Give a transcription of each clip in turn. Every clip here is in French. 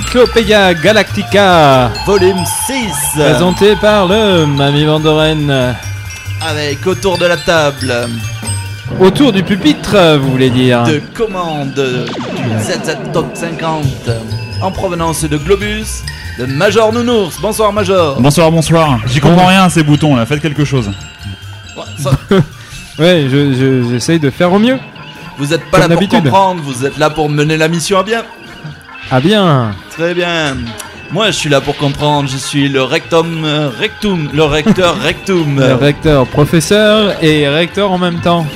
Encyclopédia Galactica, Volume 6 présenté par le Mamie Vandoren. Avec autour de la table Autour du pupitre, vous voulez dire de commande du ZZ Top 50 en provenance de Globus, de Major Nounours. Bonsoir Major. Bonsoir, bonsoir. J'y comprends rien à ces boutons là, faites quelque chose. Ça- Ouais, je- je- j'essaye de faire au mieux. Vous n'êtes pas Comme là pour comprendre, vous êtes là pour mener la mission à bien. Ah bien Très bien. Moi, je suis là pour comprendre. Je suis le rectum euh, rectum, le recteur rectum, Le recteur, professeur et recteur en même temps.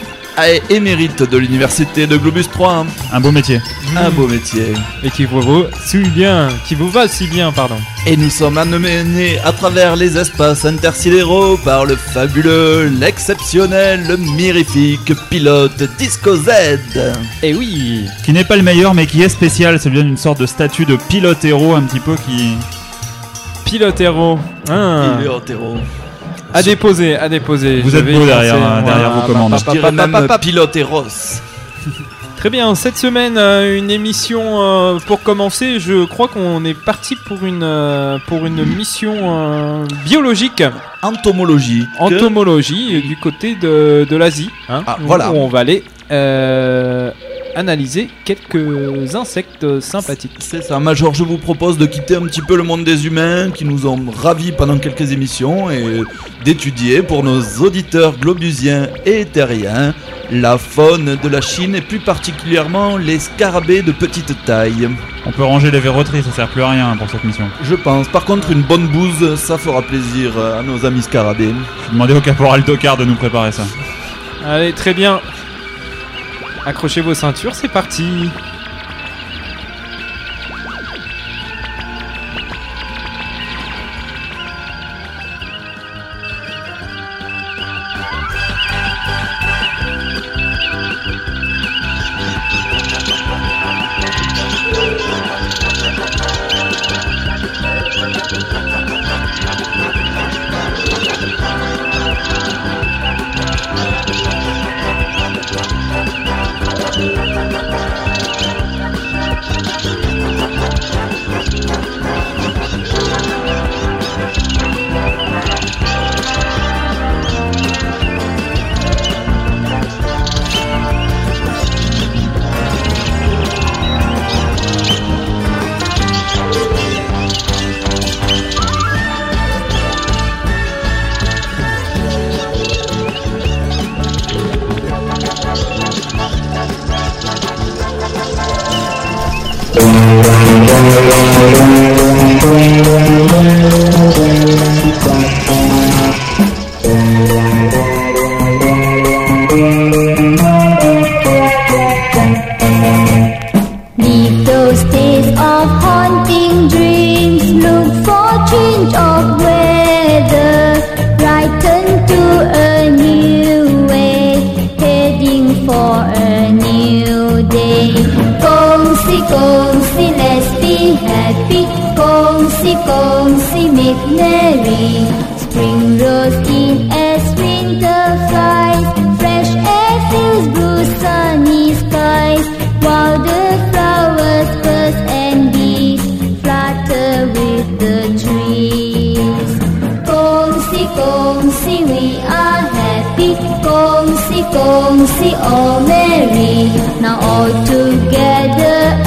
Et émérite de l'université de Globus 3. Un beau métier. Un beau métier. Et qui vous vaut si bien, qui vous va si bien, pardon. Et nous sommes amenés à travers les espaces intersidéraux par le fabuleux, l'exceptionnel, le mirifique pilote Disco Z. Et oui Qui n'est pas le meilleur mais qui est spécial, c'est bien une sorte de statut de pilote héros un petit peu qui... Pilote héros. Ah. Pilote héros. À déposer, à déposer. Vous Je êtes vais beau derrière, penser, euh, moi. derrière vos commandes. Je dirais même pilote héros. Très bien, cette semaine, euh, une émission euh, pour commencer. Je crois qu'on est parti pour une, euh, pour une mission euh, biologique, Entomologie. entomologie, euh, du côté de, de l'Asie. hein, Ah, où voilà. On va aller euh, analyser quelques insectes sympathiques. C'est ça, Major, je vous propose de quitter un petit peu le monde des humains qui nous ont ravis pendant quelques émissions et d'étudier pour nos auditeurs globusiens et terriens la faune de la Chine et plus particulièrement les scarabées de petite taille. On peut ranger les verroteries, ça sert plus à rien pour cette mission. Je pense. Par contre, une bonne bouse, ça fera plaisir à nos amis scarabées. Je vais demander au caporal Tocard de nous préparer ça. Allez, très bien. Accrochez vos ceintures, c'est parti. Gong si, make merry. Spring rose in as winter flies. Fresh air fills blue sunny skies. While the flowers buzz and bees flutter with the trees. Si gong we are happy. Gong si, all oh merry. Now all together,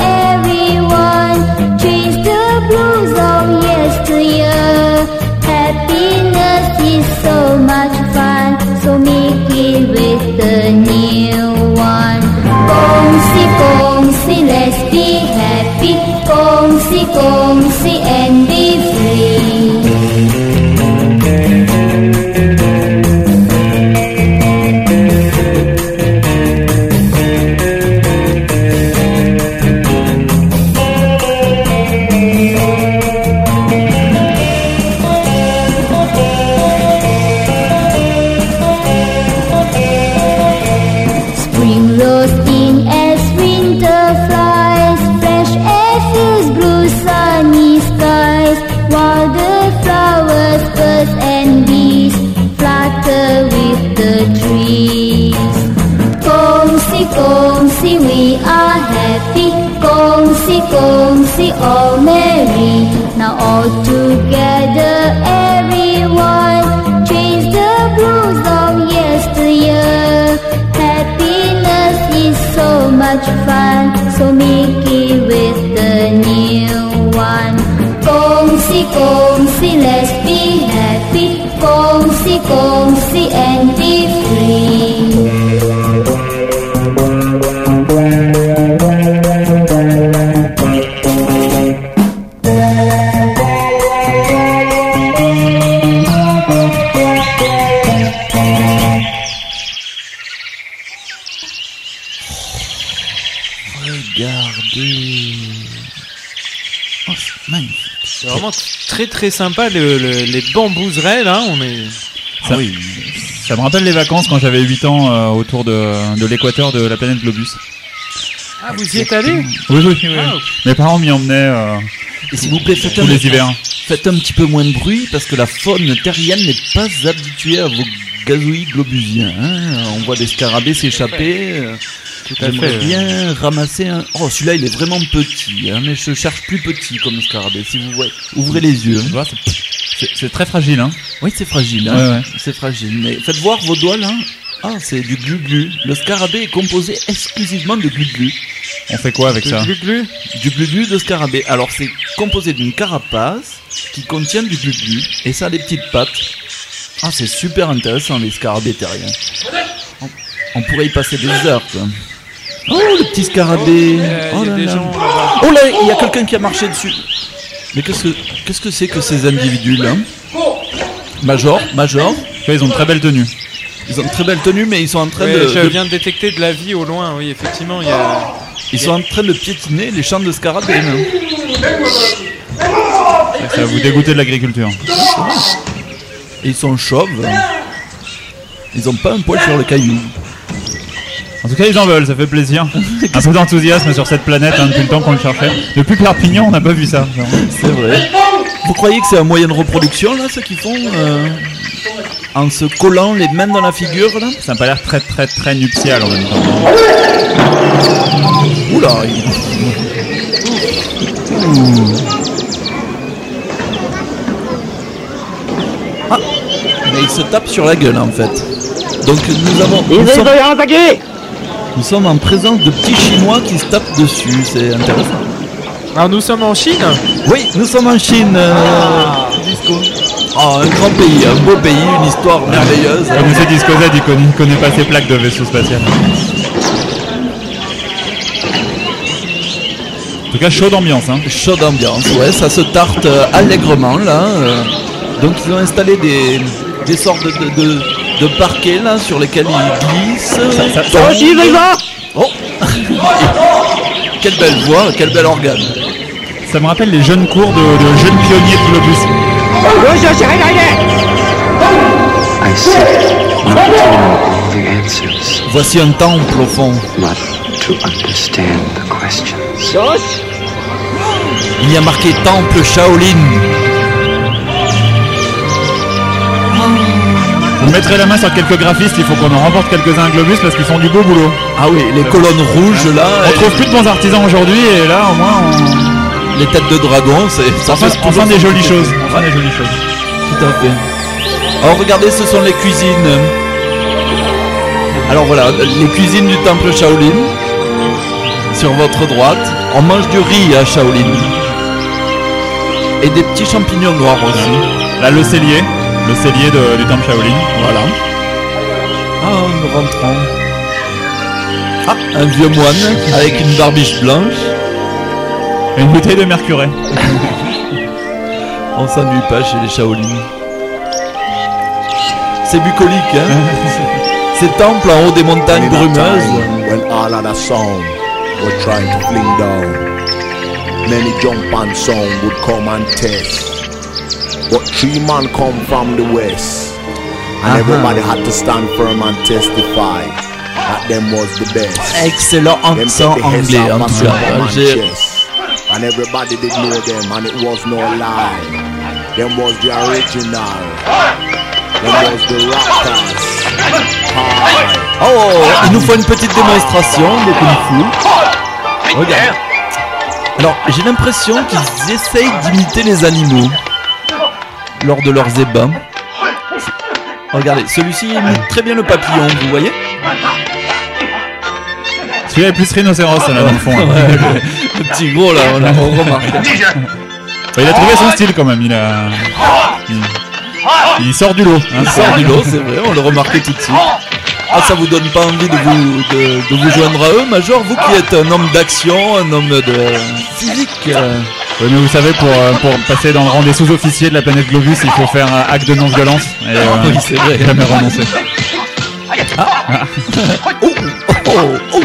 All merry. Now all together, everyone, change the blues of yesteryear. Happiness is so much fun, so make it with the new one. Gongsi, Gongsi, let's be happy. Gongsi, Gongsi, très très sympa le- le- les bambouserets là. On est. Ça, ça me rappelle les vacances quand j'avais 8 ans euh, autour de, de l'équateur de la planète Globus. Ah, vous y êtes allé? Oui, oui, oui. Ah, Mes parents m'y emmenaient euh, Et s'il vous plaît, faites tous un, les hivers. faites un petit peu moins de bruit parce que la faune terrienne n'est pas habituée à vos gazouillis globusiens. hein. On voit des scarabées s'échapper. À J'aimerais fait, bien ramasser un. Oh, celui-là, il est vraiment petit, hein, mais je cherche plus petit comme scarabée. Si vous voyez, ouvrez les yeux. Tu vois, c'est- très fragile, hein. Oui, c'est fragile. Hein. Ouais, ouais. C'est fragile. Mais faites voir vos doigts là. Ah, c'est du glu-glu. Le scarabée est composé exclusivement de glu-glu. On fait quoi avec ça Le glu-glu Du glu-glu de scarabée. Alors, c'est composé d'une carapace qui contient du glu-glu. Et ça a des petites pattes. Ah, c'est super intéressant, les scarabées terriens. On, on pourrait y passer des heures, quoi. Oh, le petit scarabée. Euh, oh Il y a là là. Oh là, il y a quelqu'un qui a marché dessus. Mais qu'est-ce que qu'est-ce que c'est que ces individus là Major, Major, Tu vois, Ils ont de très belles tenues. ils ont une très belle tenue, mais ils sont en train Ouais, de, je de- viens de détecter de la vie au loin, oui, effectivement, il y a. ils sont en train de piétiner les champs de scarabées. là. Ça va vous dégoûter de l'agriculture. Et ils sont chauves. Ils ont pas un poil sur le caillou. En tout cas, ils en veulent, ça fait plaisir. Un peu d'enthousiasme sur cette planète, hein, depuis le temps qu'on le cherchait. Depuis Perpignan, on n'a pas vu ça. C'est vrai. Vous croyez que c'est un moyen de reproduction là, ce qu'ils font euh, En se collant les mains dans la figure là? Ça n'a pas l'air très très très nuptial en même temps. Oula il-. Ah Mais il se tape sur la gueule en fait. Donc nous avons. Nous sommes, nous sommes en présence de petits chinois qui se tapent dessus, c'est intéressant. Alors nous sommes en Chine Oui, nous sommes en Chine. euh, Disco. Oh, un grand pays, un beau pays, une histoire merveilleuse. Comme c'est Disco Z, il connaît, il connaît pas ses plaques de vaisseau spatial. En tout cas, chaud d'ambiance. Hein. Chaude ambiance, ouais, ça se tarte euh, allègrement là. euh. Donc ils ont installé des, des sortes de, de, de- de parquets là sur lesquels ils glissent. ça- tombent. Oh Quelle belle voix, quel bel organe. Ça me rappelle les jeunes cours de, de jeunes pionniers de Globus. I all the answers, Voici un temple au fond. but to understand the questions. Il y a marqué temple Shaolin. Mettrez la main sur quelques graphistes, il faut qu'on en remporte quelques-uns à Globus parce qu'ils font du beau boulot. Ah oui, les colonnes rouges là, On trouve plus de bons artisans aujourd'hui et là au moins on, les têtes de dragon, c'est ça fait toujours des jolies choses. On fait des jolies choses. Tout à fait. Alors regardez, ce sont les cuisines. Alors voilà, les cuisines du temple Shaolin. Sur votre droite, on mange du riz à Shaolin. Et des petits champignons noirs aussi. Là le cellier, le cellier de- du temple Shaolin. Voilà. Ah, nous rentrons. Ah, un vieux moine avec une barbiche blanche. Et une bouteille de mercury. On s'ennuie pas chez les Shaolin. C'est bucolique, hein Ces temples en haut des montagnes brumeuses. when all of the sound were trying to fling down. Many jump on sound would come and test. But three man come from the west. And Uh-huh. everybody had to stand firm and testify that them was the best. Excellent accent anglais, en tout cas. And everybody did know them and it was no lie. Them was the original. Them was the rockers. Oh, il nous faut une petite démonstration de Kung Fu. Regarde. Alors, j'ai l'impression qu'ils essayent d'imiter les animaux lors de leurs ébats. Regardez, celui-ci imite très bien le papillon, vous voyez Celui-là est plus rhinocéros là dans le fond. là. Ouais, le, le petit gros là, on l'a remarqué. Il a trouvé son style quand même. Il a. Il, il sort du lot. hein, Il sort du lot, c'est vrai, on le remarquait tout de suite. Ah, ça vous donne pas envie de vous, de, de vous joindre à eux, Major Vous qui êtes un homme d'action, un homme de physique. euh, Oui, mais vous savez, pour, euh, pour passer dans le rang des sous-officiers de la planète Globus, il faut faire un acte de non-violence. Et euh, Oui, c'est vrai. jamais renoncer. Oh, oh, oh.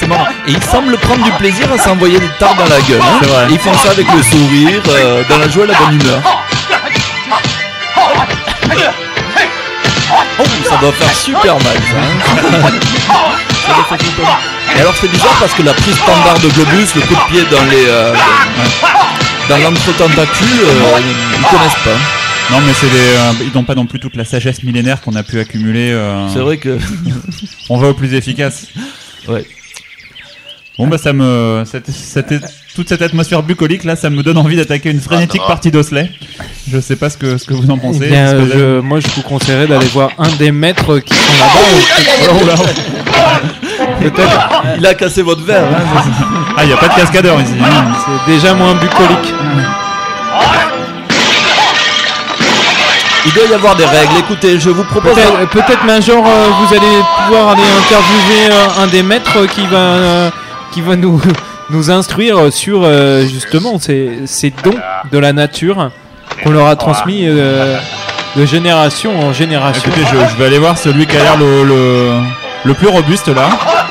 C'est marrant. Et ils semblent prendre du plaisir à s'envoyer des tartes dans la gueule. hein. C'est vrai. Ils font ça avec le sourire, euh, dans la joie et la bonne humeur. Oh, ça doit faire super mal ça. hein. Ça doit faire super mal. Et alors c'est bizarre parce que la prise standard de Globus, le coup de pied dans les euh, dans l'entre-tentacule, euh, ils connaissent pas. Non, mais c'est des, euh, ils n'ont pas non plus toute la sagesse millénaire qu'on a pu accumuler. euh, C'est vrai que On va au plus efficace. ouais. Bon, bah, ça me. cette- cette- toute cette atmosphère bucolique là, ça me donne envie d'attaquer une frénétique partie d'Osley. Je sais pas ce que, ce que vous en pensez. Eh bien, Est-ce que- je- moi, je vous conseillerais d'aller voir un des maîtres qui sont là-bas. Oh là. Peut-être, Il a cassé votre verre. hein. Ah, il n'y a pas de cascadeur ici. hein. c'est déjà moins bucolique. Il doit y avoir des règles. Écoutez, je vous propose. Peut-être, peut-être Major, euh, vous allez pouvoir aller interviewer euh, un des maîtres qui va, euh, qui va nous, nous instruire sur euh, justement ces, ces dons de la nature qu'on leur a transmis euh, de génération en génération. Écoutez, je, je vais aller voir celui qui a l'air le, le, le plus robuste là.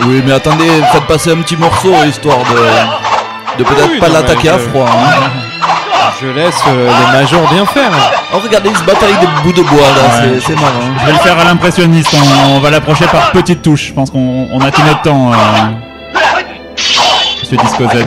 Oui, mais attendez, faites passer un petit morceau histoire de, de peut-être pas l'attaquer à froid. Hein. Je laisse euh, les majors bien faire. Oh, regardez, ils se battent avec des bouts de bois là, c'est marrant. Je vais le faire à l'impressionniste, on, va l'approcher par petites touches. Je pense qu'on a tout notre temps, euh, monsieur Disco Z.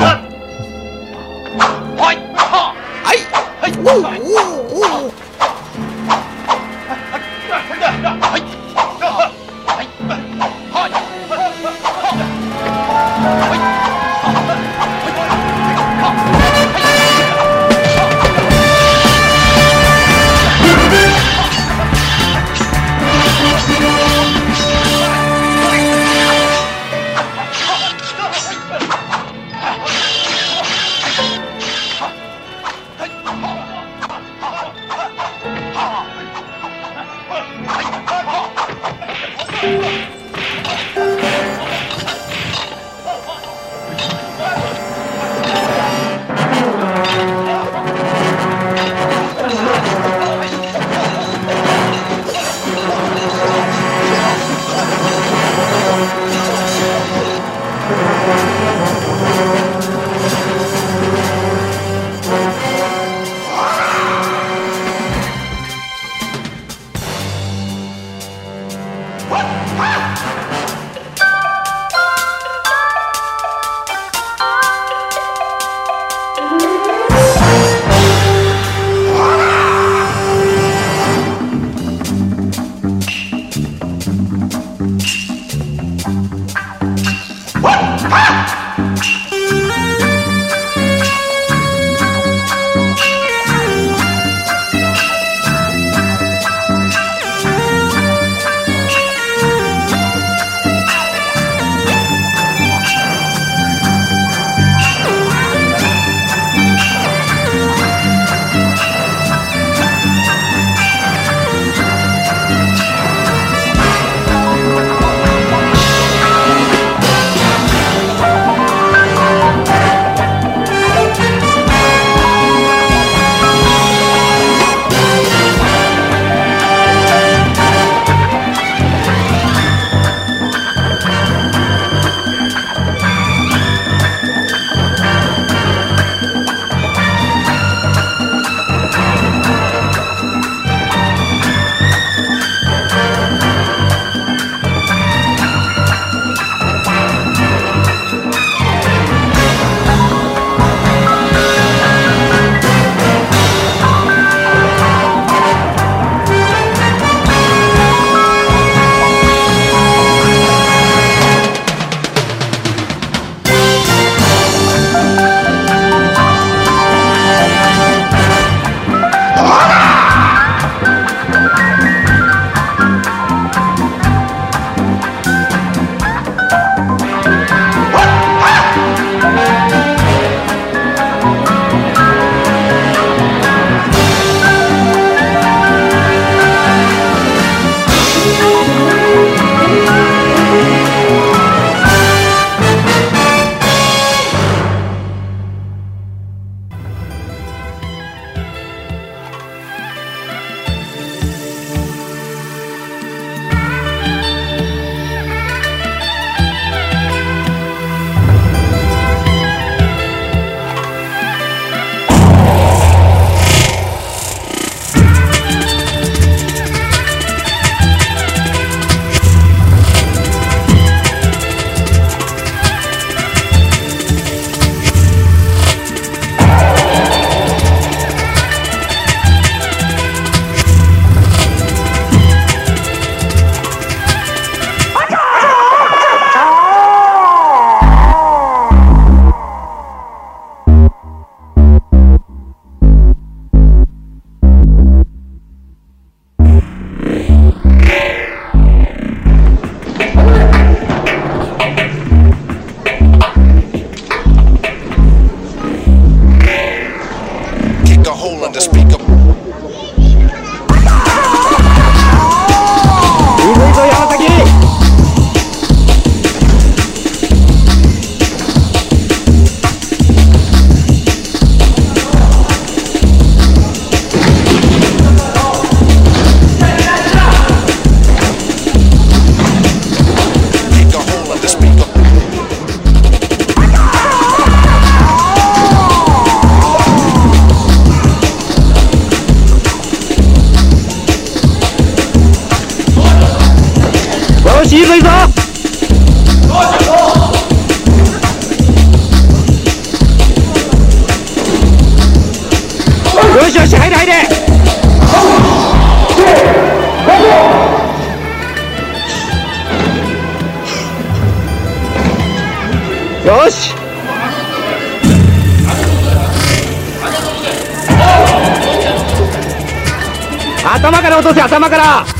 頭から「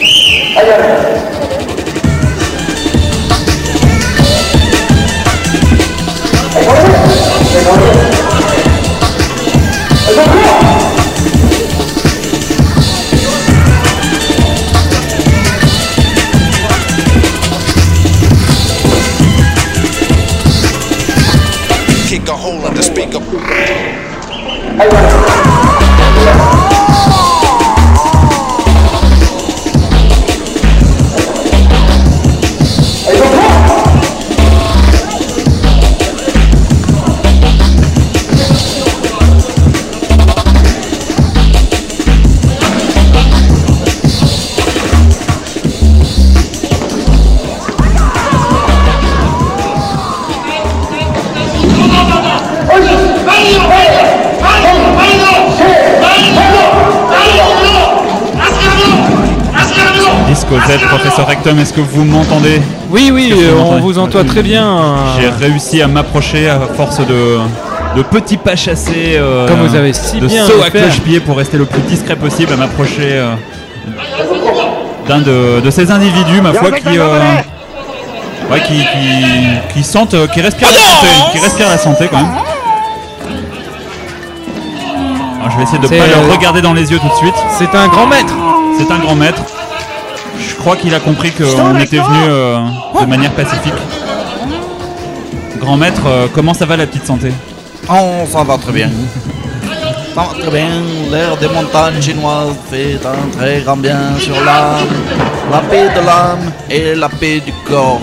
Disco est-ce que vous m'entendez Oui, oui, euh, vous on vous entend très bien. J'ai réussi à m'approcher à force de, de petits pas chassés. euh, Comme vous avez si de bien saut à cloche-pied pour rester le plus discret possible à m'approcher euh, d'un de, de ces individus, ma foi, qui, euh, ouais, qui, qui, qui sentent, qui respirent la santé, qui respirent la santé quand même. Alors, je vais essayer de C'est, pas leur regarder dans les yeux tout de suite. C'est un grand maître. C'est un grand maître. Je crois qu'il a compris qu'on était venu euh, de manière pacifique. Grand maître, euh, comment ça va la petite santé? Oh, ça va très bien. Ça va très bien. L'air des montagnes chinoises fait un très grand bien sur l'âme. La paix de l'âme et la paix du corps.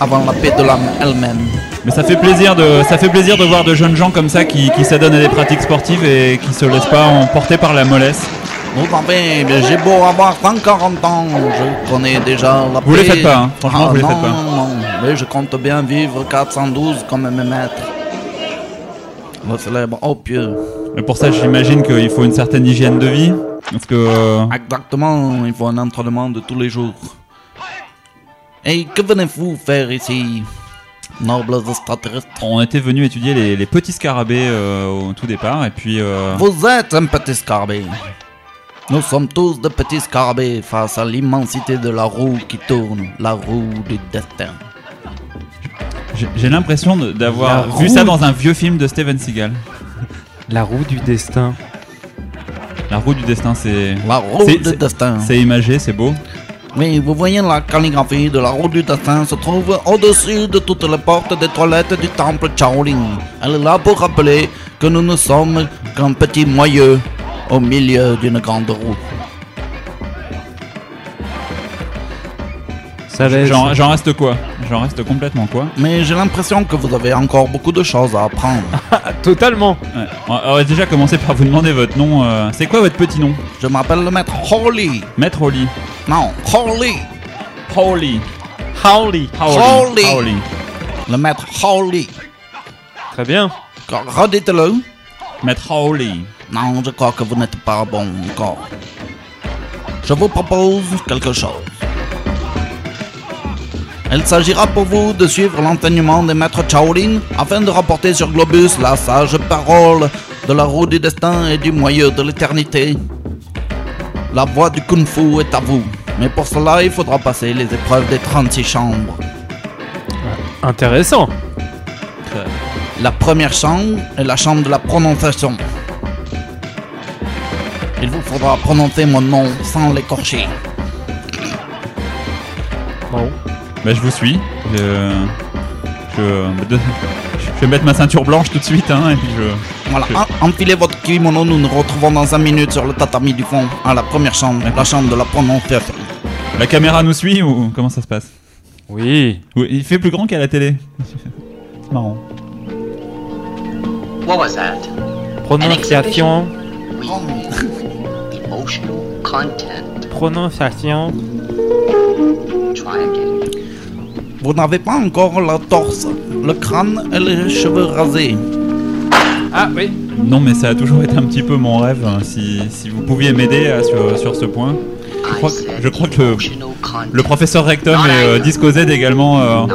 Avant la paix de l'âme elle-même. Mais ça fait plaisir de, ça fait plaisir de voir de jeunes gens comme ça qui, qui s'adonnent à des pratiques sportives et qui se laissent pas emporter par la mollesse. Mais j'ai beau avoir 140 ans, je connais déjà la Vous les paix. faites pas, hein. Franchement, Ah, vous les non, faites pas. Non, mais je compte bien vivre 412 comme mes maîtres. Le célèbre opieux. Mais pour ça, j'imagine qu'il faut une certaine hygiène de vie. Parce que euh, Exactement, il faut un entraînement de tous les jours. Et que venez-vous faire ici, nobles extraterrestres? On était venu étudier les, les petits scarabées euh, au tout départ et puis euh, Vous êtes un petit scarabée. Nous sommes tous de petits scarabées face à l'immensité de la roue qui tourne, la roue du destin. j'ai- l'impression d'avoir roue. vu ça dans un vieux film de Steven Seagal. La roue du destin. La roue du destin, c'est La roue C'est- du destin. c'est imagé, c'est beau. Oui, vous voyez la calligraphie de la roue du destin se trouve au-dessus de toutes les portes des toilettes du temple Shaolin. Elle est là pour rappeler que nous ne sommes qu'un petit moyeu au milieu d'une grande roue. J'en reste quoi? J'en reste complètement quoi? Mais j'ai l'impression que vous avez encore beaucoup de choses à apprendre. Totalement. Ouais. On va déjà commencer par vous demander votre nom. euh, c'est quoi votre petit nom? Je m'appelle le maître Holy. Maître Holly. Non, Holy. Holly. Howley. Holly. Holly. Le maître Holy. Très bien. Redites-le. Maître Holly. Non, je crois que vous n'êtes pas bon encore. Je vous propose quelque chose. Il s'agira pour vous de suivre l'enseignement des maîtres Shaolin afin de rapporter sur Globus la sage parole de la roue du destin et du moyeu de l'éternité. La voie du Kung Fu est à vous, mais pour cela il faudra passer les épreuves des 36 chambres. Intéressant. La première chambre est la chambre de la prononciation. Il vous faudra prononcer mon nom sans l'écorcher. Bon. Bah, je vous suis. Je, je, je vais mettre ma ceinture blanche tout de suite. Hein, et puis je... Voilà, Je- enfilez votre kimono, nous nous retrouvons dans 5 minutes sur le tatami du fond, à la première chambre, la chambre de la prononciation. La caméra nous suit ou comment ça se passe? Oui. Oui, Il fait plus grand qu'à la télé. C'est marrant. What was that? Prononciation. Oui. Emotional content. Prononciation. Try again. Vous n'avez pas encore la torse, le crâne et les cheveux rasés. Ah oui. Non, mais ça a toujours été un petit peu mon rêve. hein, Si, si vous pouviez m'aider euh, sur, sur ce point. Je crois, que- je crois que le, professeur Rectum et euh, Disco Z également euh, ont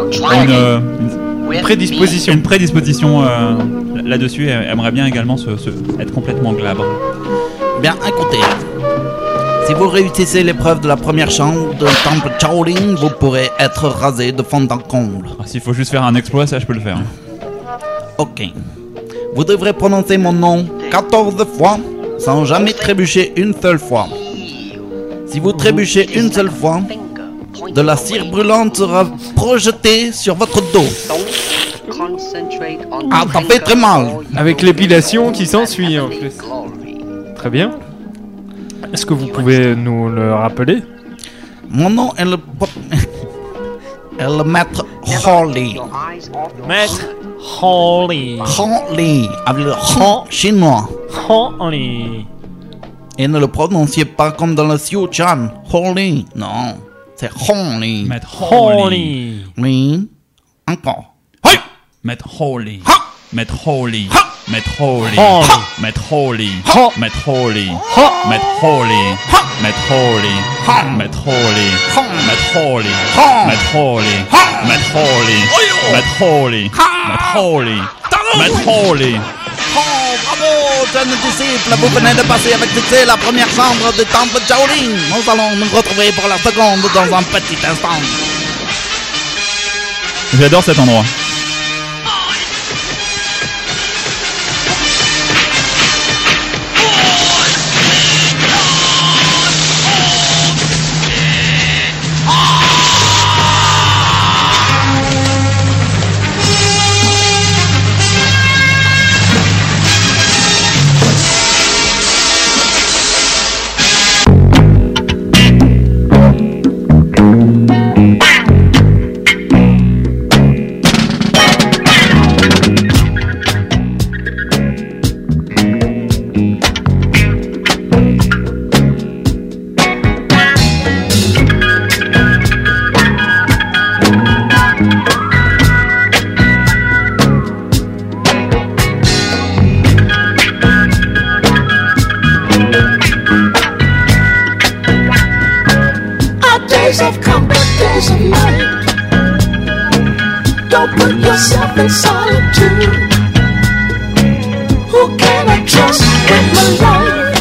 une, euh, une Prédisposition. une prédisposition euh, là-dessus et aimerait bien également se, se- être complètement glabre. Bien, écoutez. Si vous réussissez l'épreuve de la première chambre de temple Shaolin, vous pourrez être rasé de fond en comble. Ah, S'il faut juste faire un exploit, ça je peux le faire. Ok. Vous devrez prononcer mon nom 14 fois sans jamais trébucher une seule fois. Si vous trébuchez une seule fois, de la cire brûlante sera projetée sur votre dos. Don't concentrate on Ah, the ça fait très mal. Avec l'épilation qui s'ensuit en plus. Très bien. Est-ce que vous pouvez nous le rappeler? Mon nom est le, est le maître Holly. Maître Holly. Holly, avec le Ho chinois. Holly. Et ne le prononciez pas comme dans le Siouchan. Holly. Non, c'est Holly. Holy. Holly. Oui. Encore. Hey! Mettre holy. Ha! Mettre holy. Mettre holy. Mettre holy. Ha! Mettre holy. Ha! Mettre holy. Ha! Mettre holy. Ha! Mettre holy. Mettre holy. Ha! Mettre holy. Ha! Mettre holy. Mettre holy. Ha! Mettre holy. Oh, bravo, jeunes disciples, vous venez de passer avec succès la première chambre du temple Shaolin. Nous allons nous retrouver pour la seconde dans un petit instant. J'adore cet endroit. Days of night. Don't put yourself in solitude. Who can I trust with my life?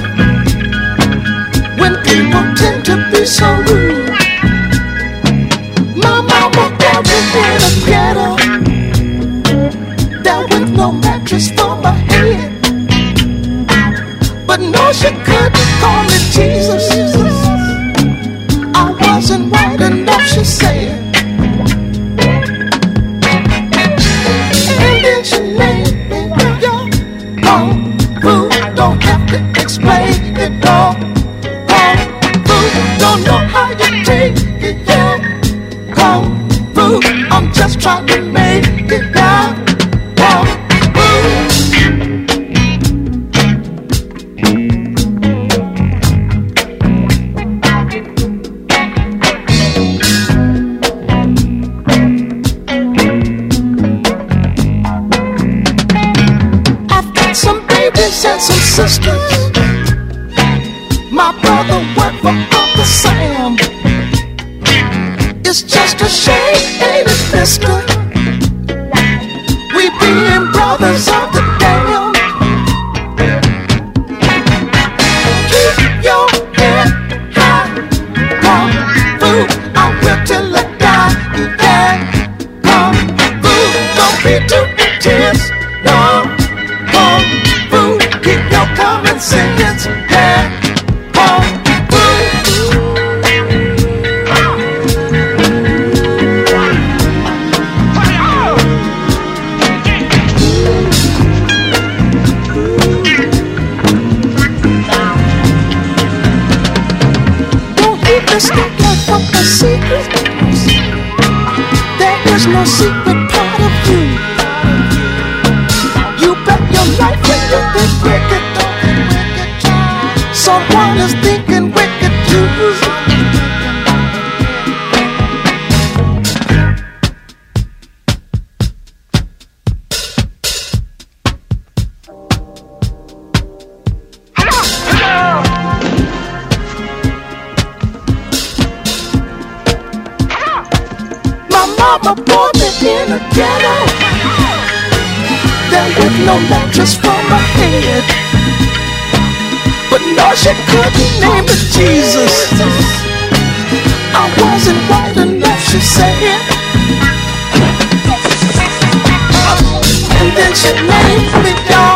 When people tend to be so rude. My mama down in a ghetto. Down with no mattress for my head. But no, she couldn't call me Jesus. Keep mistake like what the secret. There is no secret part of you. You bet your life when you think wicked, don't think wicked. Someone is thinking never in a ghetto. There was no mattress for my head. But no, she couldn't name it Jesus. I wasn't right enough, she said. And then she named me down.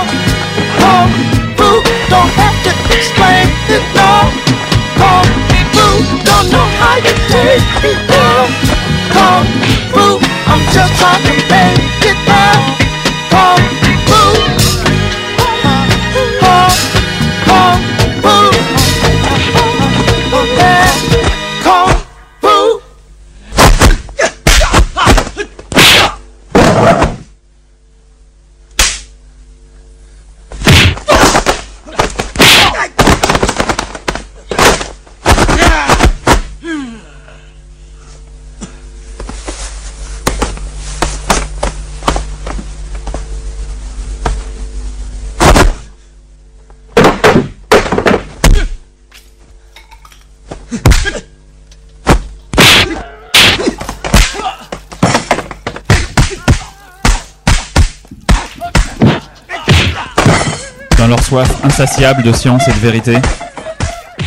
Insatiable de science et de vérité,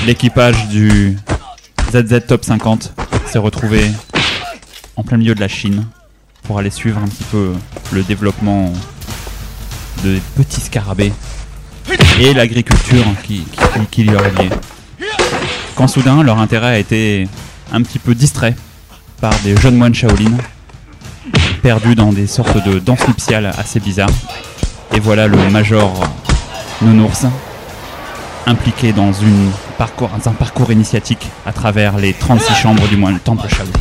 l'équipage du ZZ Top 50 s'est retrouvé en plein milieu de la Chine pour aller suivre un petit peu le développement de petits scarabées et l'agriculture qui, qui, qui leur est liée. Quand soudain leur intérêt a été un petit peu distrait par des jeunes moines Shaolin perdus dans des sortes de danses nuptiales assez bizarres. Et voilà le major Nounours impliqué dans, une parcours, dans un parcours initiatique à travers les 36 chambres du moine temple Shaolin.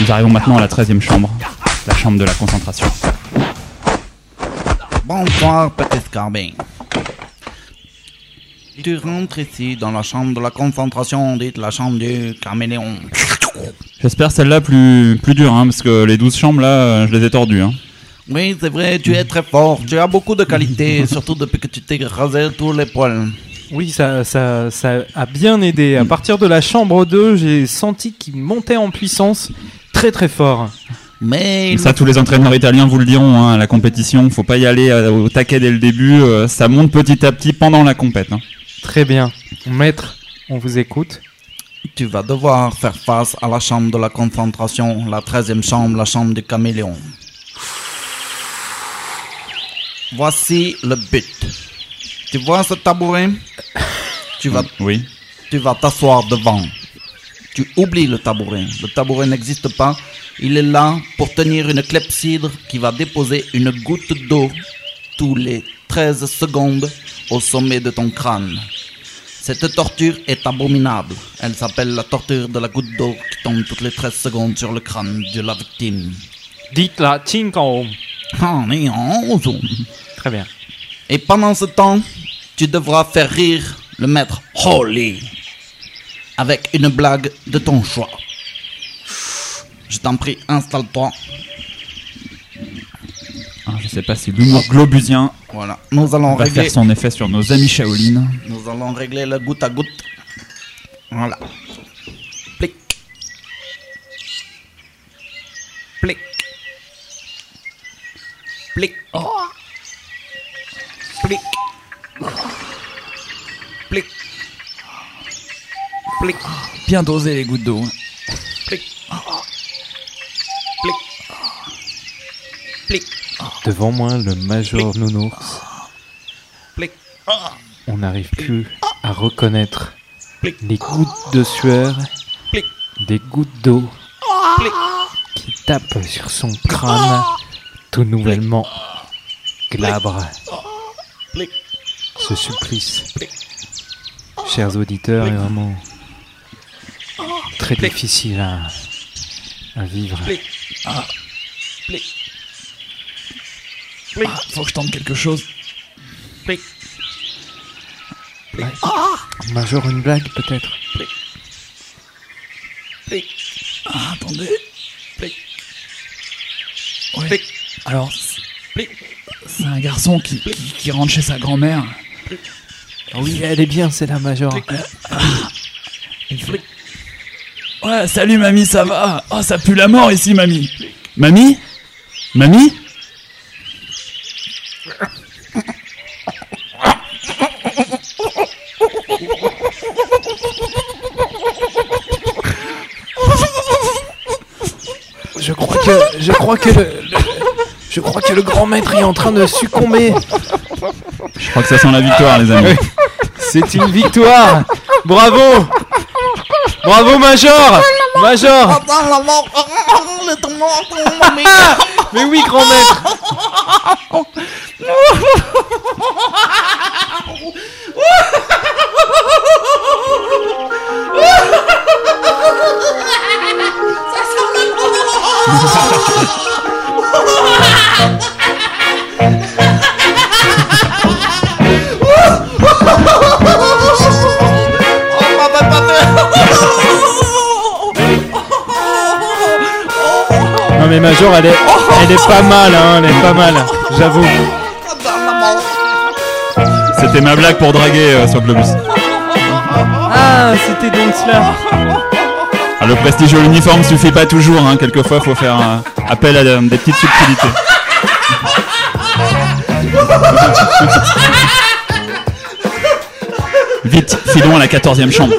Nous arrivons maintenant à la 13e chambre, la chambre de la concentration. Bonsoir, petit scarabée. Tu rentres ici dans la chambre de la concentration, dite la chambre du caméléon. J'espère celle-là plus, plus dure, hein, parce que les 12 chambres là, je les ai tordues. Hein. Oui, c'est vrai, tu es très fort. Tu as beaucoup de qualités, surtout depuis que tu t'es rasé tous les poils. Oui, ça, ça, ça a bien aidé. À partir de la chambre 2, j'ai senti qu'il montait en puissance très très fort. Mais Ça, tous les entraîneurs italiens vous le diront, hein, la compétition, faut pas y aller euh, au taquet dès le début, euh, ça monte petit à petit pendant la compète. hein. Très bien. Maître, on vous écoute. tu vas devoir faire face à la chambre de la concentration, la 13e chambre, la chambre du caméléon. Voici le but. Tu vois ce tabouret? Tu vas, Oui. tu vas t'asseoir devant. Tu oublies le tabouret. Le tabouret n'existe pas. Il est là pour tenir une clepsydre qui va déposer une goutte d'eau tous les 13 secondes au sommet de ton crâne. Cette torture est abominable. Elle s'appelle la torture de la goutte d'eau qui tombe toutes les 13 secondes sur le crâne de la victime. Dites la Très bien. Et pendant ce temps, tu devras faire rire le maître Holy avec une blague de ton choix. Je t'en prie, installe-toi. Ah, je sais pas si l'humour globusien Voilà, nous allons va régler. faire son effet sur nos amis Shaolin. Nous allons régler le goutte à goutte. Voilà. Plic. Plic. Plic. Plic. Plic. Plic. Bien dosé les gouttes d'eau. Plic. Plic. Plic. Devant moi, le Major Nounours. Plic. On n'arrive plus à reconnaître Plic. les gouttes de sueur, Plic. des gouttes d'eau qui tapent sur son crâne, tout nouvellement glabre. Ce supplice, chers auditeurs, est vraiment très difficile à, à vivre. Plic. Plic. faut que je tente quelque chose. Plic. Major, une blague peut-être. Ah, attendez. Ouais. Alors. C'est un garçon qui, qui, qui rentre chez sa grand-mère. Oui, elle est bien, c'est la Major. Fait, Ouais, salut mamie, ça va? Oh, ça pue la mort ici, mamie. Mamie? Mamie? Je crois que, je crois que, le, le- je crois que le grand maître est en train de succomber. Je crois que ça sent la victoire, les amis. C'est une victoire. Bravo. Bravo, Major. Major. Mais oui, grand maître. mais Major, elle est, elle est pas mal, hein, elle est pas mal. J'avoue. C'était ma blague pour draguer euh, sur Globus. Ah, c'était donc cela. Ah, le prestigieux uniforme suffit pas toujours, hein. quelquefois faut faire euh, appel à euh, des petites subtilités. Vite, filons à la 14e chambre.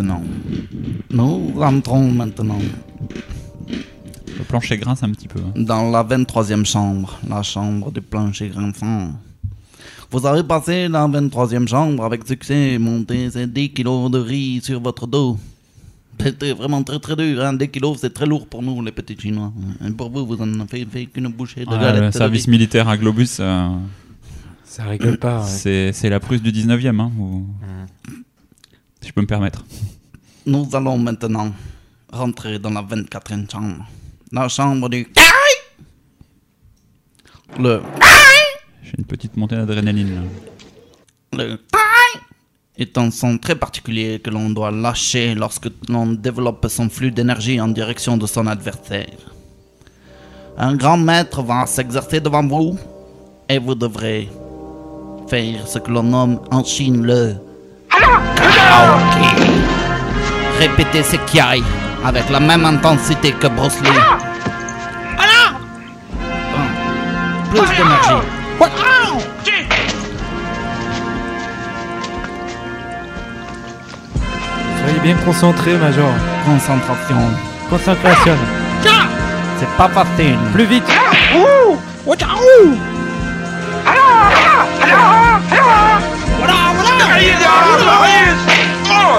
Maintenant. Nous rentrons maintenant Le plancher grince un petit peu. hein. dans la 23e chambre, la chambre du plancher grinçant. Vous avez passé la 23e chambre avec succès monté ces 10 kilos de riz sur votre dos. C'était vraiment très très dur, hein. 10 kilos c'est très lourd pour nous les petits chinois. Et pour vous, vous en avez fait qu'une bouchée de galette le de service riz. militaire à Globus, euh, Ça rigole pas. ouais. c'est c'est la Prusse du 19e. Hein, ou- Si je peux me permettre. Nous allons maintenant rentrer dans la 24e chambre. La chambre du... Le... J'ai une petite montée d'adrénaline. là. Le est un son très particulier que l'on doit lâcher lorsque l'on développe son flux d'énergie en direction de son adversaire. Un grand maître va s'exercer devant vous et vous devrez faire ce que l'on nomme en Chine le. Répétez ce kiai avec la même intensité que Bruce Lee. Bon. Plus d'énergie. Soyez bien concentré, Major. Concentration. Concentration. C'est pas facile. Plus vite.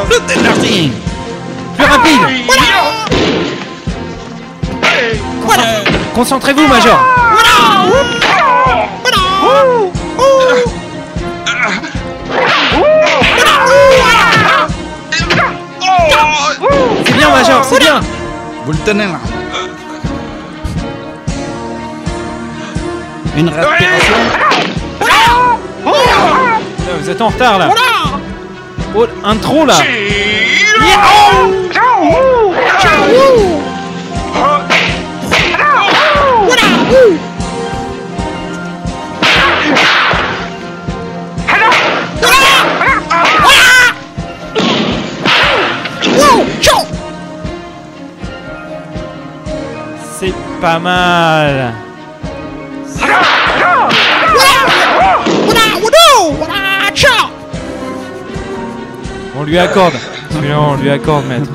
Plus d'énergie. Plus rapide. Concentrez-vous, Major. C'est bien, Major, c'est bien. Vous le tenez là. Une respiration. Là, Vous êtes en retard là. Oh, intro là. C'est pas mal. Lui accorde. Celui-là, on lui accorde, maître.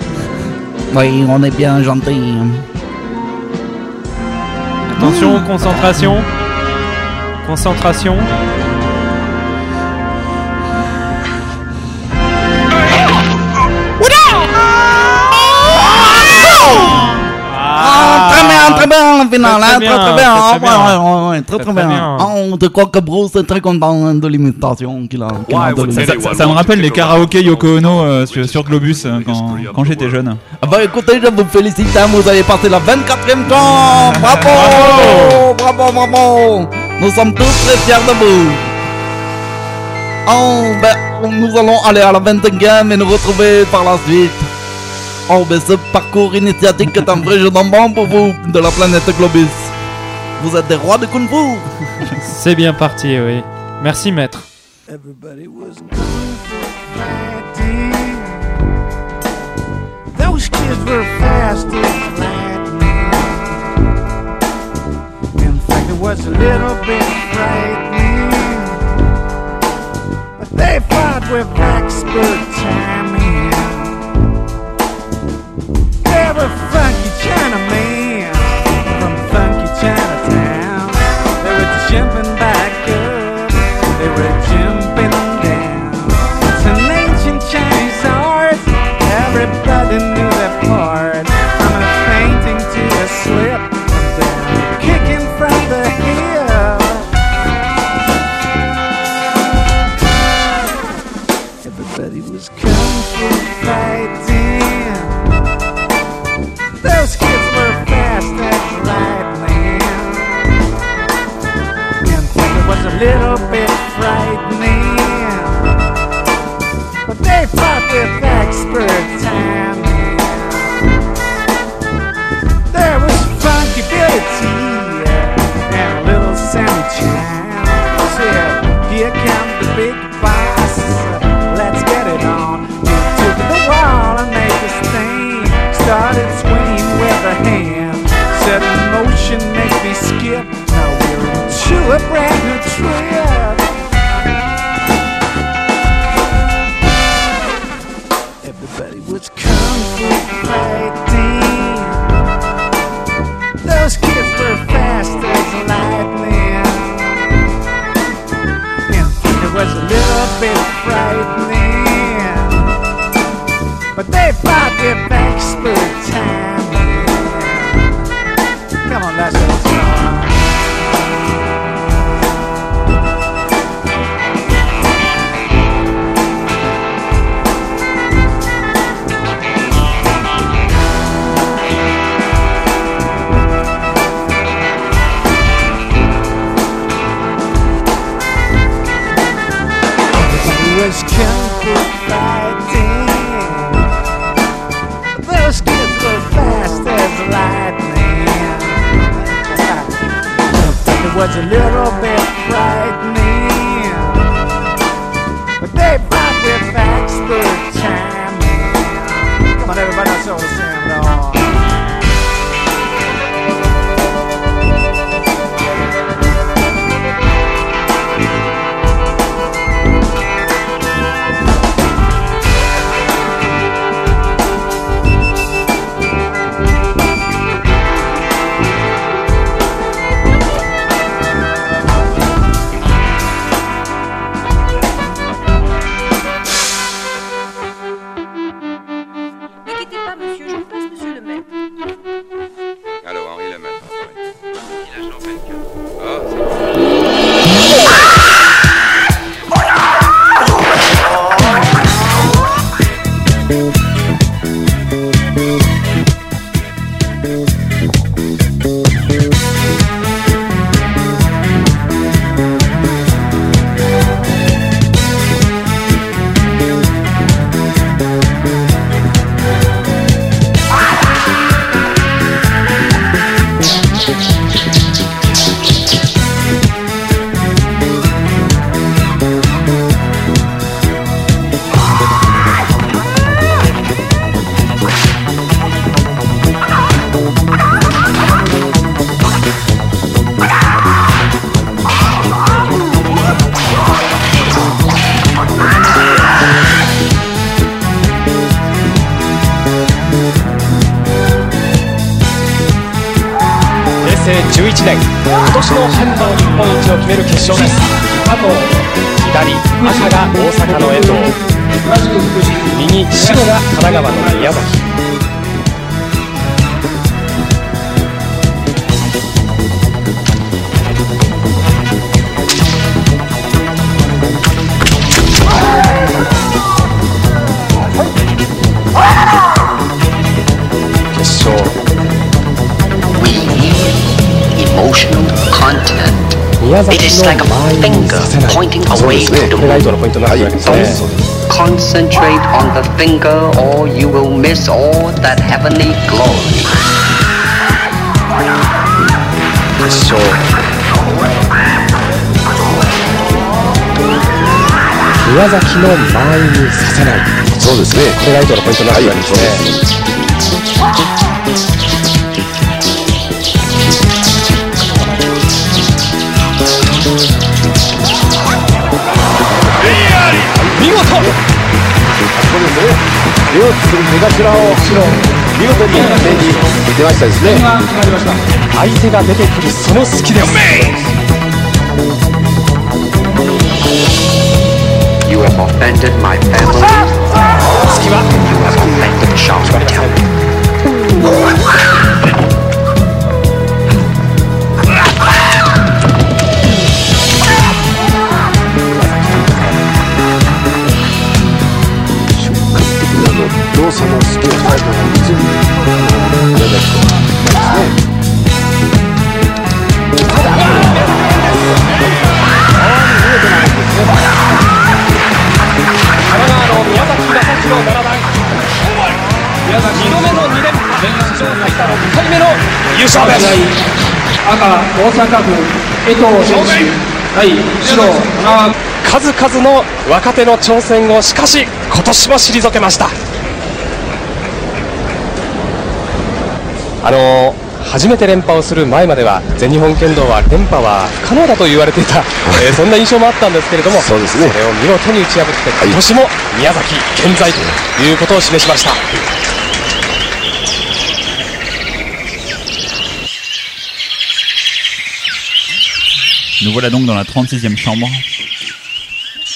Oui, on est bien gentil. Attention, concentration. Concentration. Ah, très bien, très bien, finale, Très, hein, très très bien, très bien. très, très bien. ouais, ouais, ouais, ouais, très Très, très très bien. bien. On te croit que Bruce est très content hein, de l'imitation qu'il a. qu'il a de Ça, lui. ça- ça me rappelle les karaokés Yoko Ono euh, sur, sur Globus euh, quand, quand j'étais jeune. Ah bah écoutez, je vous félicite, hein, vous avez passé la 24e chambre Bravo Bravo, bravo Nous sommes tous très fiers de vous Oh, ben, nous allons aller à la 25e et nous retrouver par la suite. Oh, ben ce parcours initiatique est un vrai jeu d'enfant pour vous, de la planète Globus. Vous êtes des rois de Kung Fu C'est bien parti, oui. Merci, maître. Everybody was fighting. Those kids were fast as lightning. In fact, it was a little bit frightening. But they fought with expert timing. ran a trail. 勝です。加藤左赤が大阪の江藤。右白が神奈川の宮崎。It 崎 is の like a 前に finger させない pointing そうで away すね to the これが moon. 糸のポイントになってるわけですね Concentrate on the finger or you will miss all that heavenly glory. 発祥宮崎の前にさせないそうですねこれが糸のポイントになってるわけですね、 両手する目頭を見事に目に出ましたですね。相手が出てくるその隙です You have offended my family 隙は決まりません動作のスケールタイくですね優勝です赤大阪府江藤選手白数々の若手の挑戦をしかし今年は退けましたあの初めて連覇をする前までは全日本剣道は連覇は不可能だと言われていた、えーそんな印象もあったんですけれどもそれを見事に打ち破って今年も宮崎健在ということを示しました Nous voilà donc dans la 36e chambre.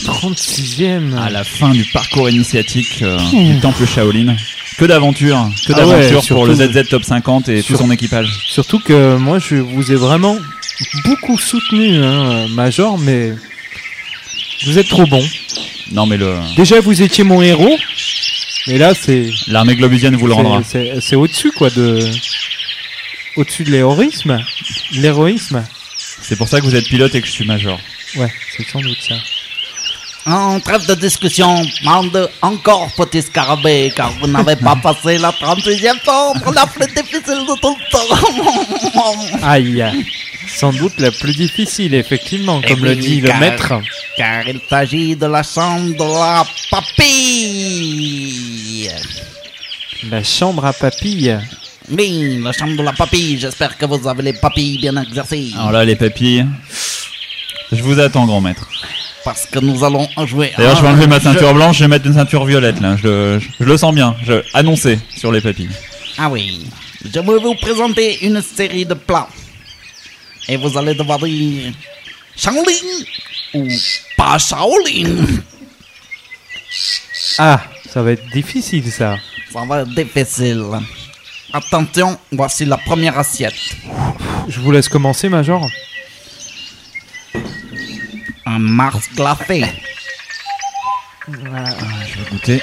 36e À la fin du parcours initiatique euh, Mmh. du temple Shaolin. Que d'aventures, que Ah ouais, pour le ZZ Top 50 et tout son équipage. Surtout que moi, je vous ai vraiment beaucoup soutenu, hein, Major, mais vous êtes trop bon. Non mais le Déjà, vous étiez mon héros, mais là, c'est l'armée globusienne vous le rendra. C'est c'est au-dessus, quoi, de au-dessus de l'héroïsme, l'héroïsme. C'est pour ça que vous êtes pilote et que je suis major. Ouais, c'est sans doute ça. En trêve de discussion, mande encore petit scarabée, car vous n'avez pas passé la 36e chambre, la plus difficile de tout le temps. Aïe, sans doute la plus difficile, effectivement, comme le dit le maître. Car il s'agit de la chambre de la papille. La chambre à papilles. Oui, la chambre de la papille. J'espère que vous avez les papilles bien exercées. Alors là les papilles. Je vous attends grand maître. Parce que nous allons jouer. D'ailleurs je vais enlever ma jeu- ceinture blanche, je vais mettre une ceinture violette là. Je, le- je- je le sens bien. Je annoncé sur les papilles. Ah oui. Je vais vous présenter une série de plats. Et vous allez devoir dire Shaolin ou pas Shaolin? Ah, ça va être difficile, ça. Ça va être difficile. Attention, voici la première assiette. Je vous laisse commencer, Major. Un Mars glacé. Je vais goûter.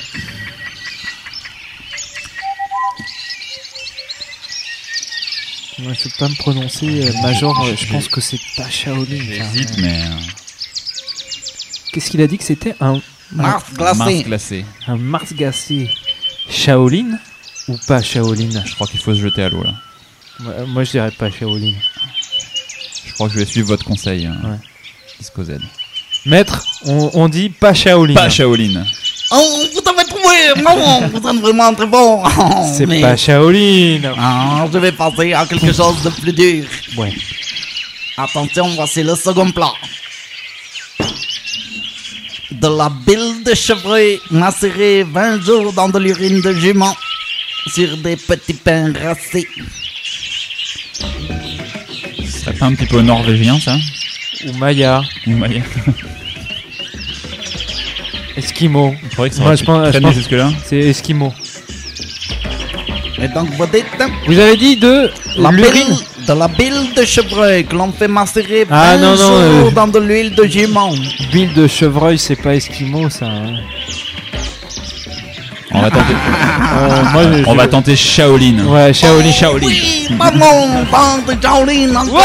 Moi, je peux pas me prononcer, euh, Major. euh, Je pense que c'est pas Shaolin. ça. J'hésite mais. euh, Qu'est-ce qu'il a dit que c'était un Mars glacé. Mars glacé. Un Mars glacé. Shaolin ou pas Shaolin? Je crois qu'il faut se jeter à l'eau là. moi, moi, je dirais pas Shaolin. Je crois que je vais suivre votre conseil. hein. Ouais. Disco Z. Maître, on, on dit pas Shaolin. Pas Shaolin. Oh, vous avez trouvé Non, vous êtes vraiment très bon. Oh, C'est mais- pas Shaolin. Ah, je vais passer à quelque chose de plus dur. Ouais. Attention, voici le second plat. De la bile de chevreuil macérée 20 jours dans de l'urine de jument sur des petits pains racés. Ça fait un petit peu norvégien ça Ou Maya. Ou Maya. Esquimau. Je croyais que ça Moi, aurait je pu pense, je traîner pense- jusque-là. C'est Esquimau. Et donc vous dites Vous avez dit de la l'urine bile, de la bile de chevreuil que l'on fait macérer 20 Ah, non, non, jours euh, dans de l'huile de jument. Bile de chevreuil, c'est pas Esquimau, ça. hein. On va tenter. Euh, moi, je- On je- va tenter Shaolin. Ouais, Shaolin. Shaolin. Maman, tante Shaolin, Ouais.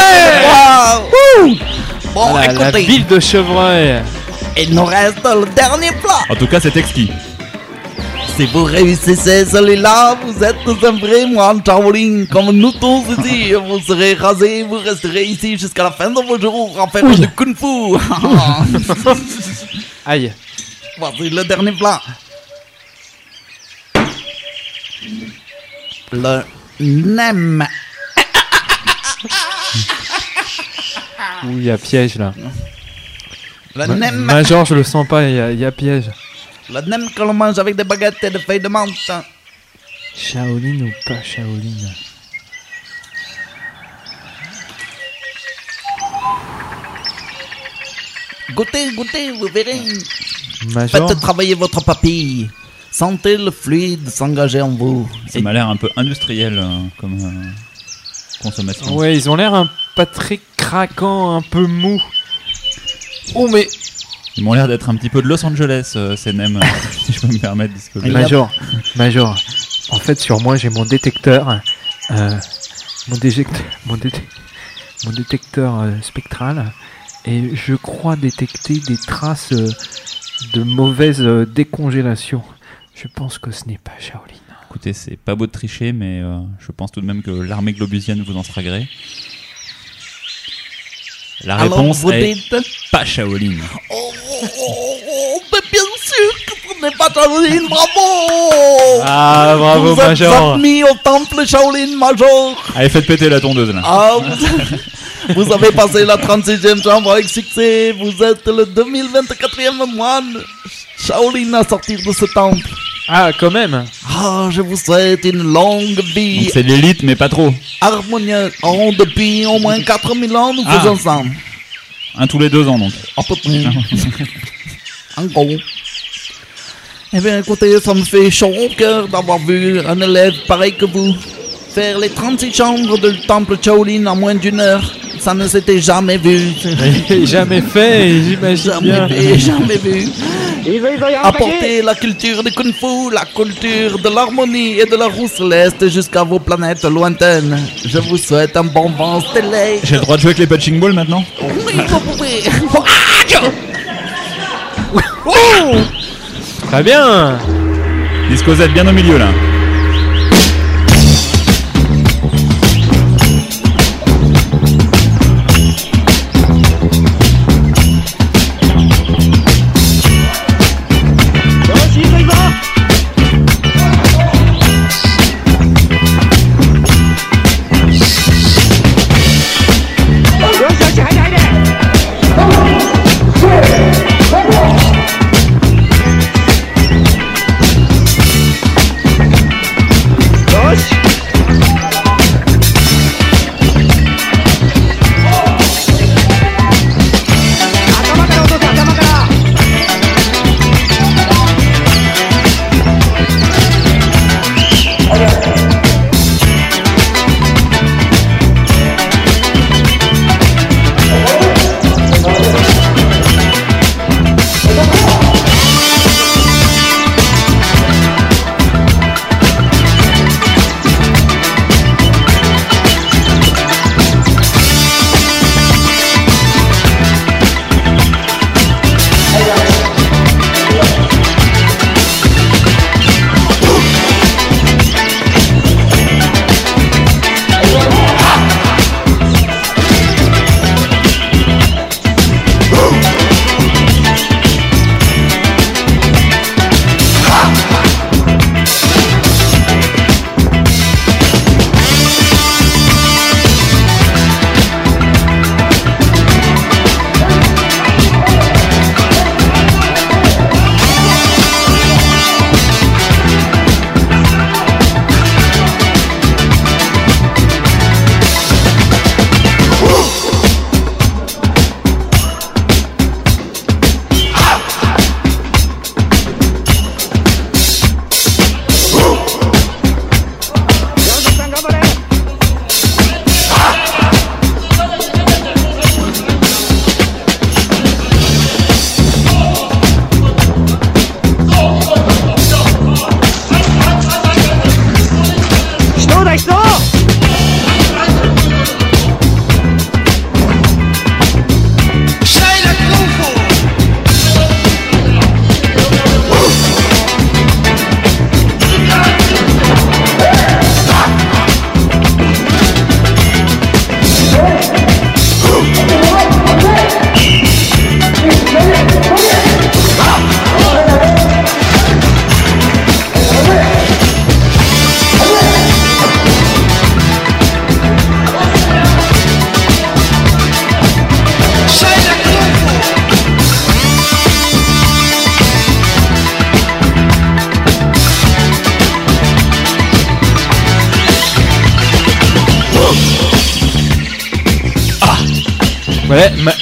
Bon, la, la écoutez, ville de chevreuil. il nous reste le dernier plat. En tout cas, c'est exquis. Si vous réussissez celui-là, vous êtes un vrai moine Shaolin, comme nous tous ici. Vous serez rasé, vous resterez ici jusqu'à la fin de vos jours en faire du kung fu. Aïe. Voici le dernier plat. Le nem. Ouh, il y a piège là. Le Ma- nem. Major, je le sens pas, il y, a- il y a piège. Le nem que l'on mange avec des baguettes et des feuilles de menthe. Shaolin ou pas Shaolin? Goûtez, goûtez, vous verrez. Major? Faites travailler votre papille. Sentez le fluide s'engager en vous. Ça m'a l'air un peu industriel euh, comme euh, consommation. Ouais, ils ont l'air un pas très craquant, un peu mou. Oh mais Ils m'ont l'air d'être un petit peu de Los Angeles, euh, ces nems, euh, si je peux me permettre. Disco Major, Major. En fait, sur moi, j'ai mon détecteur, euh, mon détecteur, mon, déte- mon détecteur euh, spectral, et je crois détecter des traces euh, de mauvaise euh, décongélation. Je pense que ce n'est pas Shaolin. Écoutez, c'est pas beau de tricher, mais euh, je pense tout de même que l'armée globusienne vous en sera gré. La Alors, réponse vous est dites pas Shaolin. Oh, oh, mais bien sûr que ce n'est pas Shaolin, bravo Ah, bravo, Vous êtes Major. admis au temple Shaolin, Major Allez, faites péter la tondeuse là. Ah, vous, vous avez passé la 36e chambre avec succès, vous êtes le 2024e moine Shaolin à sortir de ce temple. Ah, quand même Ah, je vous souhaite une longue vie Donc c'est l'élite, mais pas trop. harmonieuse. Oh, depuis au moins 4000 ans, nous Ah. faisons ça. Un tous les deux ans donc. À peu près. En gros. Eh bien, écoutez, ça me fait chaud au cœur d'avoir vu un élève pareil que vous faire les 36 chambres du temple Shaolin en moins d'une heure. Ça ne s'était jamais vu. jamais fait, j'imagine Jamais jamais vu. Apporter la culture du Kung Fu, la culture de l'harmonie et de la roue céleste jusqu'à vos planètes lointaines. Je vous souhaite un bon vent stellaire. J'ai le droit de jouer avec les punching balls maintenant Oui, vous pouvez. Très bien Disco Z bien au milieu là.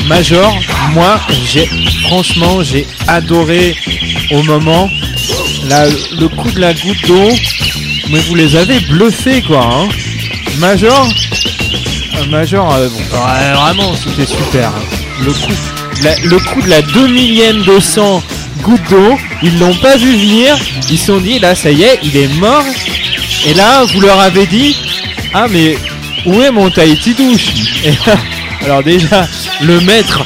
Major, moi, j'ai franchement, j'ai adoré au moment le coup de la goutte d'eau. Mais vous les avez bluffés, quoi. Hein. Major, euh, Major, euh, vraiment, c'était super. hein. Le coup, de la 2 millième de sang goutte d'eau, ils l'ont pas vu venir. Ils se sont dit, là, ça y est, il est mort. Et là, vous leur avez dit, ah mais où est mon Tahiti douche? Alors déjà, le maître,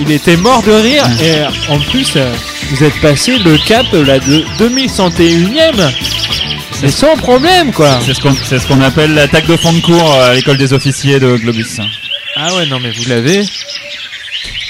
il était mort de rire et en plus, euh, vous êtes passé le cap là de 2101ème. C'est sans problème quoi. C'est ce qu'on c'est ce qu'on appelle l'attaque de fond de cours à l'école des officiers de Globus. Ah ouais, non mais vous l'avez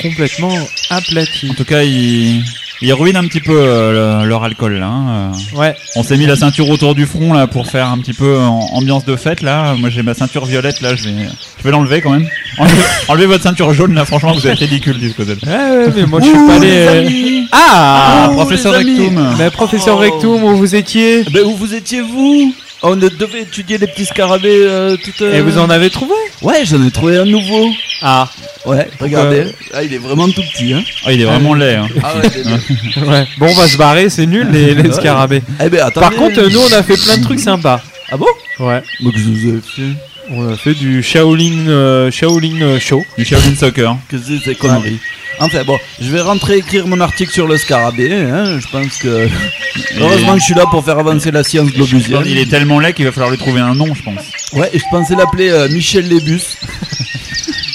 complètement aplati. En tout cas, ils, ils ruinent un petit peu euh, le- leur alcool là. hein, euh. Ouais. On s'est mis la ceinture autour du front là pour faire un petit peu ambiance de fête là. Moi j'ai ma ceinture violette là, je vais, je vais l'enlever quand même. Enlevez, enlevez votre ceinture jaune là, franchement vous êtes ridicule du côté. Ouais, ouais, mais moi je suis pas allé. euh, Ah, Ah, professeur les amis. Rectum. Mais professeur Oh. Rectum, où vous étiez Ben où vous étiez vous? On devait étudier les petits scarabées euh, tout. euh, Et vous en avez trouvé? Ouais, j'en ai trouvé un nouveau. Ah. Ouais, regardez. Ah, il est vraiment tout petit, hein. Ah, il est vraiment laid. Hein. Ah ouais, il est laid. Ouais. Bon, on va se barrer, c'est nul les, scarabées. Eh ben, attendez. Par contre, nous on a fait plein de trucs sympas. Ah bon? Ouais. Donc je vous ai fait? On a fait du Shaolin, euh, Shaolin euh, Show. Du Shaolin Soccer. Que c'est ces conneries. Enfin bon, je vais rentrer écrire mon article sur le scarabée. Hein. Je pense que. Heureusement que je suis là pour faire avancer la science globusienne. Il est tellement laid qu'il va falloir lui trouver un nom, je pense. Ouais, et je pensais l'appeler euh, Michel Lébus.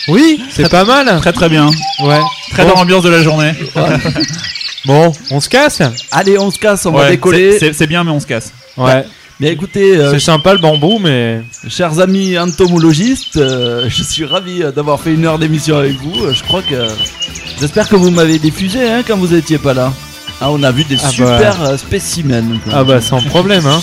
Oui, c'est pas mal. Très très bien. Ouais. Très Bon. dans l'ambiance de la journée. Bon, on se casse Allez, on se casse, on va Ouais, décoller. c'est- C'est c'est bien, mais on se casse. Ouais. Bien écoutez, euh, C'est sympa le bambou, mais. chers amis entomologistes, euh, je suis ravi euh, d'avoir fait une heure d'émission avec vous. Euh, Je crois que. J'espère que vous m'avez diffusé hein, quand vous étiez pas là. Ah, on a vu des Ah bah. super euh, spécimens. quoi. Ah bah sans problème, hein.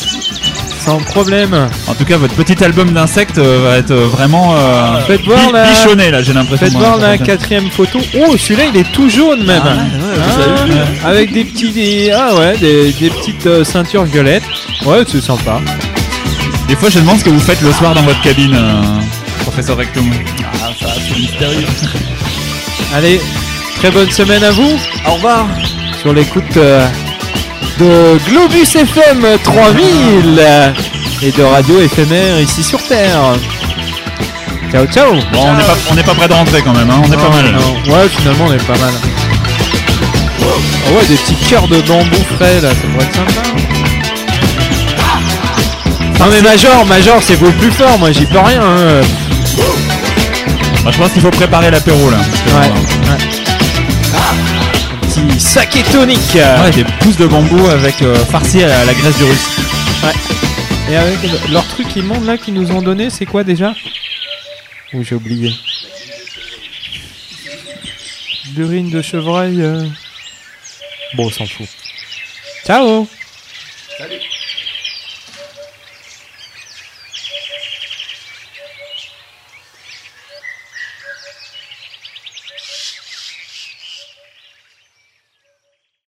Sans problème. En tout cas, votre petit album d'insectes euh, va être euh, vraiment euh, Faites voir la- bichonné là, j'ai l'impression. Faites moi. voir la quatrième photo. Oh, celui-là il est tout jaune même. Ah, ouais, ouais, vous avez vu, hein. avec des petits, des- ah ouais, des, des petites euh, ceintures violettes. Ouais, c'est sympa. Des fois, je demande ce que vous faites le soir dans votre cabine, euh, professeur Rectum. Ah, ça, c'est mystérieux. Allez, très bonne semaine à vous. Au revoir. Sur l'écoute euh, de Globus FM 3000 euh, et de Radio éphémère ici sur Terre. Ciao, ciao. Bon, on n'est pas, on n'est pas près de rentrer quand même, hein, on est pas mal. non. Ouais, finalement, on est pas mal. Ah ouais, des petits cœurs de bambou frais là, ça pourrait être sympa. Non mais Major, Major, c'est vous le plus fort, moi j'y peux rien. hein. Bah, je pense qu'il faut préparer l'apéro là. Ouais. ouais. Petit saké tonique. Ouais, des pousses de bambou avec euh, farci à la, graisse du russe. Et avec le- leur truc immonde là qu'ils nous ont donné, c'est quoi déjà? Oh, j'ai oublié. L'urine de chevreuil. euh. Bon, on s'en fout. Ciao